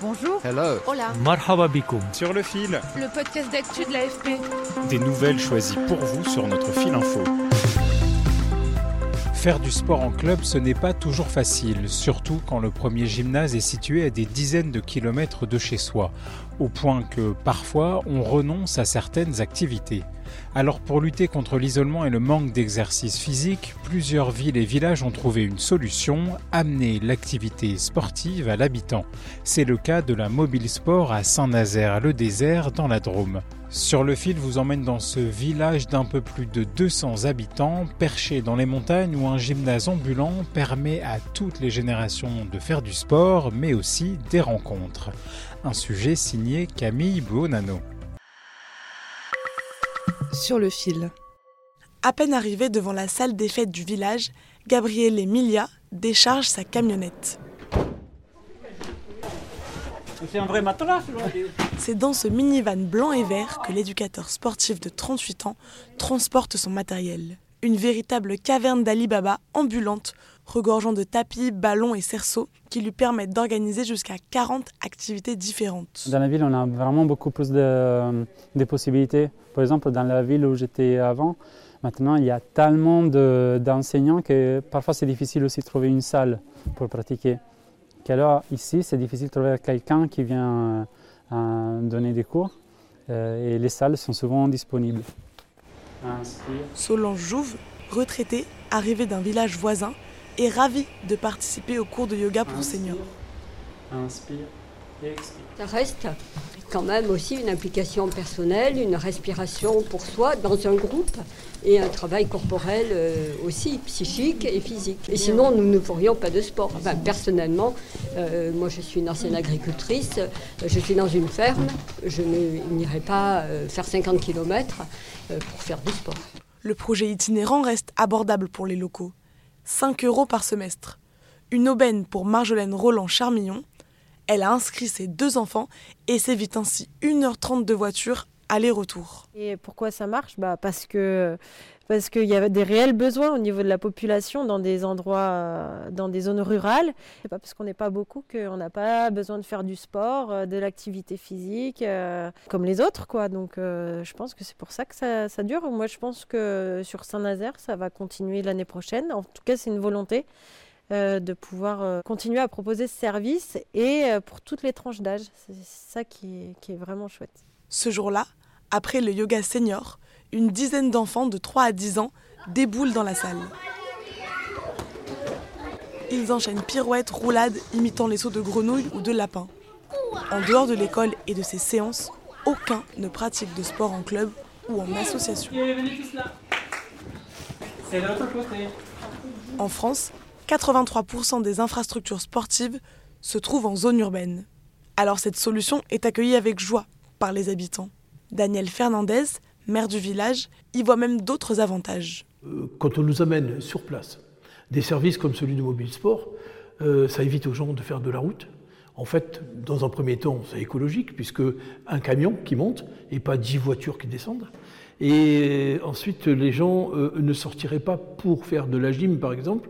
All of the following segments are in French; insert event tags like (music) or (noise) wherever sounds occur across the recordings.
Bonjour. Hello. Hola. Marhaba bikoum. Sur le fil, Le podcast d'actu de l'AFP. des nouvelles choisies pour vous sur notre fil info. Faire du sport en club, ce n'est pas toujours facile, surtout quand le premier gymnase est situé à des dizaines de kilomètres de chez soi, au point que parfois on renonce à certaines activités. Alors pour lutter contre l'isolement et le manque d'exercice physique, plusieurs villes et villages ont trouvé une solution, amener l'activité sportive à l'habitant. C'est le cas de la Mobile Sport à Saint-Nazaire-le-Désert dans la Drôme. Sur le fil vous emmène dans ce village d'un peu plus de 200 habitants, perché dans les montagnes où un gymnase ambulant permet à toutes les générations de faire du sport, mais aussi des rencontres. Un sujet signé Camille Buonanno. Sur le fil. À peine arrivé devant la salle des fêtes du village, Gabriele Emilia décharge sa camionnette. C'est un vrai matelas C'est dans ce minivan blanc et vert que l'éducateur sportif de 38 ans transporte son matériel. Une véritable caverne d'Ali Baba ambulante, regorgeant de tapis, ballons et cerceaux qui lui permettent d'organiser jusqu'à 40 activités différentes. Dans la ville, on a vraiment beaucoup plus de, possibilités. Par exemple, dans la ville où j'étais avant, maintenant, il y a tellement de- d'enseignants que parfois c'est difficile aussi de trouver une salle pour pratiquer. Qu'alors, ici, c'est difficile de trouver quelqu'un qui vient euh, donner des cours euh, et les salles sont souvent disponibles. Inspire. Solange Jouve, retraitée, arrivée d'un village voisin, est ravie de participer au cours de yoga pour seniors. Inspire. Ça reste quand même aussi une implication personnelle, une respiration pour soi dans un groupe et un travail corporel euh, aussi, psychique et physique. Et sinon, nous ne ferions pas de sport. Enfin, personnellement, euh, moi je suis une ancienne agricultrice, euh, je suis dans une ferme, je n'irai pas faire 50 km pour faire du sport. Le projet itinérant reste abordable pour les locaux. 5 euros par semestre. Une aubaine pour Marjolaine Roland-Charmillon. Elle a inscrit ses deux enfants et s'évite ainsi 1h30 de voiture aller-retour. Et pourquoi ça marche? Bah Parce que parce qu'il y a des réels besoins au niveau de la population dans des endroits, euh, dans des zones rurales. C'est pas parce qu'on n'est pas beaucoup qu'on n'a pas besoin de faire du sport, euh, de l'activité physique, euh, comme les autres, quoi. Donc, je pense que c'est pour ça que ça, ça dure. Moi, je pense que sur Saint-Nazaire, ça va continuer l'année prochaine. En tout cas, c'est une volonté. Euh, de pouvoir euh, continuer à proposer ce service et euh, pour toutes les tranches d'âge. C'est ça qui est, qui est vraiment chouette. Ce jour-là, après le yoga senior, une dizaine d'enfants de 3 à 10 ans déboulent dans la salle. Ils enchaînent pirouettes, roulades, imitant les sauts de grenouilles ou de lapins. En dehors de l'école et de ses séances, aucun ne pratique de sport en club ou en association. C'est l'autre côté. En France, 83% des infrastructures sportives se trouvent en zone urbaine. Alors cette solution est accueillie avec joie par les habitants. Daniel Fernandez, maire du village, y voit même d'autres avantages. Euh, Quand on nous amène sur place des services comme celui de Mobile Sport, euh, ça évite aux gens de faire de la route. En fait, dans un premier temps, c'est écologique, puisque un camion qui monte et pas dix voitures qui descendent. Et ensuite, les gens euh, ne sortiraient pas pour faire de la gym, par exemple,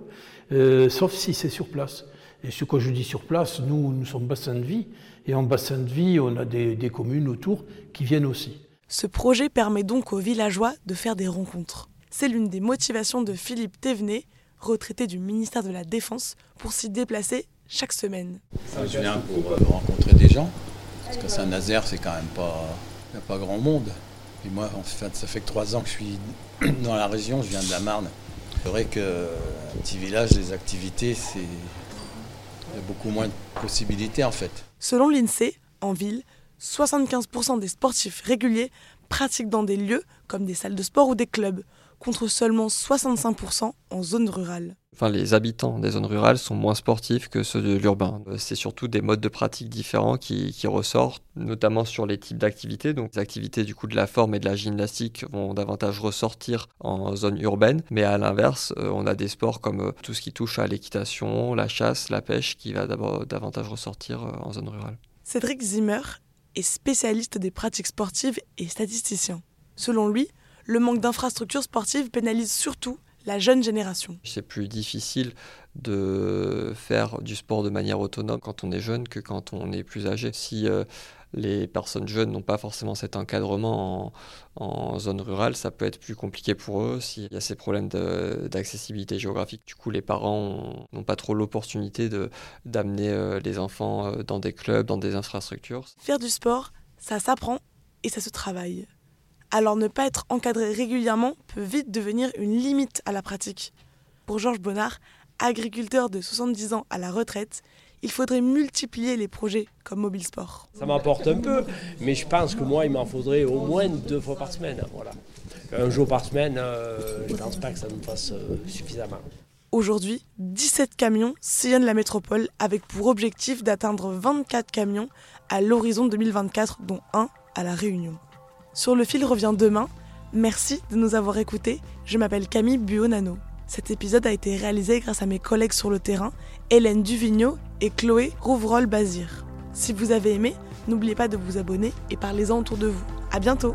euh, sauf si c'est sur place. Et ce que je dis sur place, nous, nous sommes bassin de vie, et en bassin de vie, on a des, des communes autour qui viennent aussi. Ce projet permet donc aux villageois de faire des rencontres. C'est l'une des motivations de Philippe Thévenet, retraité du ministère de la Défense, pour s'y déplacer chaque semaine. Je viens pour euh, rencontrer des gens, parce que Saint-Nazaire, c'est quand même pas, il n'y a pas grand monde. Et moi, en fait, ça fait que trois ans que je suis (clears throat) dans la région, je viens de la Marne. C'est vrai qu'un petit village, les activités, c'est beaucoup moins de possibilités en fait. Selon l'INSEE, en ville, 75% des sportifs réguliers pratiquent dans des lieux comme des salles de sport ou des clubs, contre seulement 65% en zone rurale. Enfin, les habitants des zones rurales sont moins sportifs que ceux de l'urbain. Euh, c'est surtout des modes de pratique différents qui, ressortent, notamment sur les types d'activités. Donc, les activités du coup de la forme et de la gymnastique vont davantage ressortir en zone urbaine. Mais à l'inverse, euh, on a des sports comme euh, tout ce qui touche à l'équitation, la chasse, la pêche, qui va davantage ressortir en zone rurale. Cédric Zimmer est spécialiste des pratiques sportives et statisticien. Selon lui, le manque d'infrastructures sportives pénalise surtout la jeune génération. C'est plus difficile de faire du sport de manière autonome quand on est jeune que quand on est plus âgé. Si euh, les personnes jeunes n'ont pas forcément cet encadrement en, zone rurale, ça peut être plus compliqué pour eux s'il y a ces problèmes d'accessibilité géographique. Du coup, les parents n'ont pas trop l'opportunité d'amener euh, les enfants euh, dans des clubs, dans des infrastructures. Faire du sport, ça s'apprend et ça se travaille alors ne pas être encadré régulièrement peut vite devenir une limite à la pratique. Pour Georges Bonnard, agriculteur de 70 ans à la retraite, il faudrait multiplier les projets comme Mobile Sport. Ça m'apporte un peu, mais je pense que moi, il m'en faudrait au moins deux fois par semaine. Voilà. Un jour par semaine, euh, je ne pense pas que ça me fasse euh, suffisamment. Aujourd'hui, 17 camions sillonnent la métropole avec pour objectif d'atteindre 24 camions à l'horizon 2024, dont un à La Réunion. Sur le fil revient demain. Merci de nous avoir écoutés. Je m'appelle Camille Buonano. Cet épisode a été réalisé grâce à mes collègues sur le terrain, Hélène Duvigneau et Chloé Rouvrol-Bazir. Si vous avez aimé, n'oubliez pas de vous abonner et parlez-en autour de vous. À bientôt!